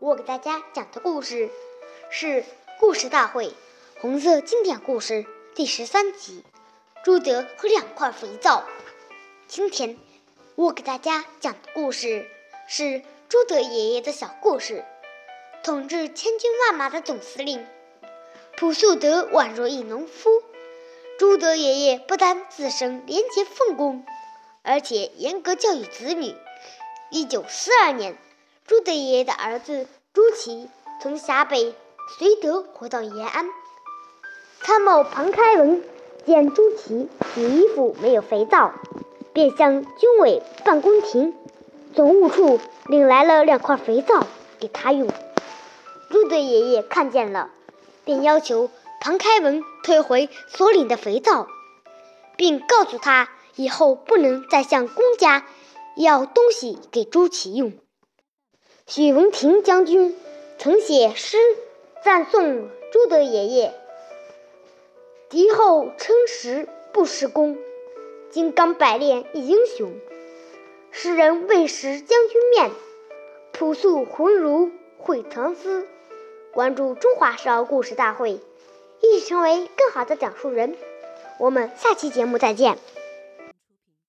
我给大家讲的故事是《故事大会》红色经典故事第十三集《朱德和两块肥皂》。今天我给大家讲的故事是朱德爷爷的小故事。统治千军万马的总司令朴素德宛若一农夫。朱德爷爷不但自身廉洁奉公，而且严格教育子女。一九四二年。朱德爷爷的儿子朱祁从陕北绥德回到延安，参谋庞开文见朱祁洗衣服没有肥皂，便向军委办公厅总务处领来了两块肥皂给他用。朱德爷爷看见了，便要求庞开文退回所领的肥皂，并告诉他以后不能再向公家要东西给朱祁用。许文亭将军曾写诗赞颂朱德爷爷：“敌后称实不施功，金刚百炼一英雄。诗人未识将军面，朴素浑如会藏丝。”关注中华少儿故事大会，一起成为更好的讲述人。我们下期节目再见。